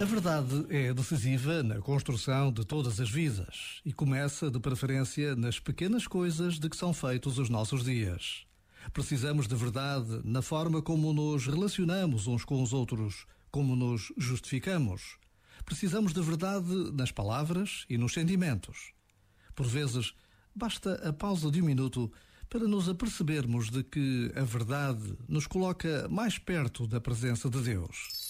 A verdade é decisiva na construção de todas as vidas e começa, de preferência, nas pequenas coisas de que são feitos os nossos dias. Precisamos de verdade na forma como nos relacionamos uns com os outros, como nos justificamos. Precisamos de verdade nas palavras e nos sentimentos. Por vezes, basta a pausa de um minuto para nos apercebermos de que a verdade nos coloca mais perto da presença de Deus.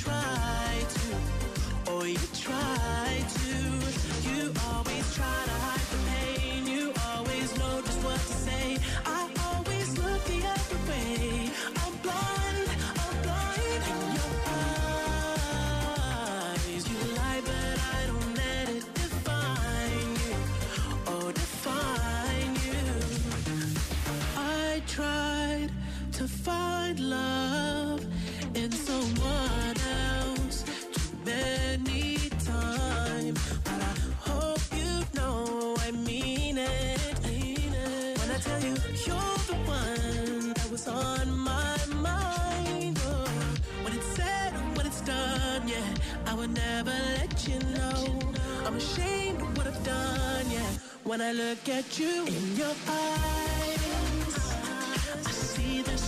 try to, oh you try to. You always try to hide the pain, you always know just what to say. I always look the other way. I'm blind, I'm blind in your eyes. You lie, but I don't let it define you, oh define you. I tried to find love in someone tell you, you're the one that was on my mind. Oh, when it's said, when it's done, yeah, I would never let you know. I'm ashamed of what I've done, yeah. When I look at you in your eyes, I see this.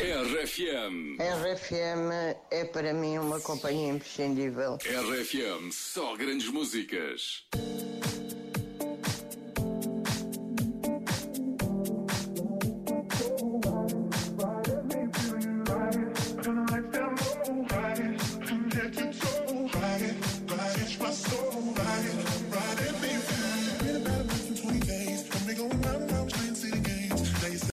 RFM. RFM é para mim uma companhia imprescindível. RFM, só grandes músicas. Right, right, it's my soul, right.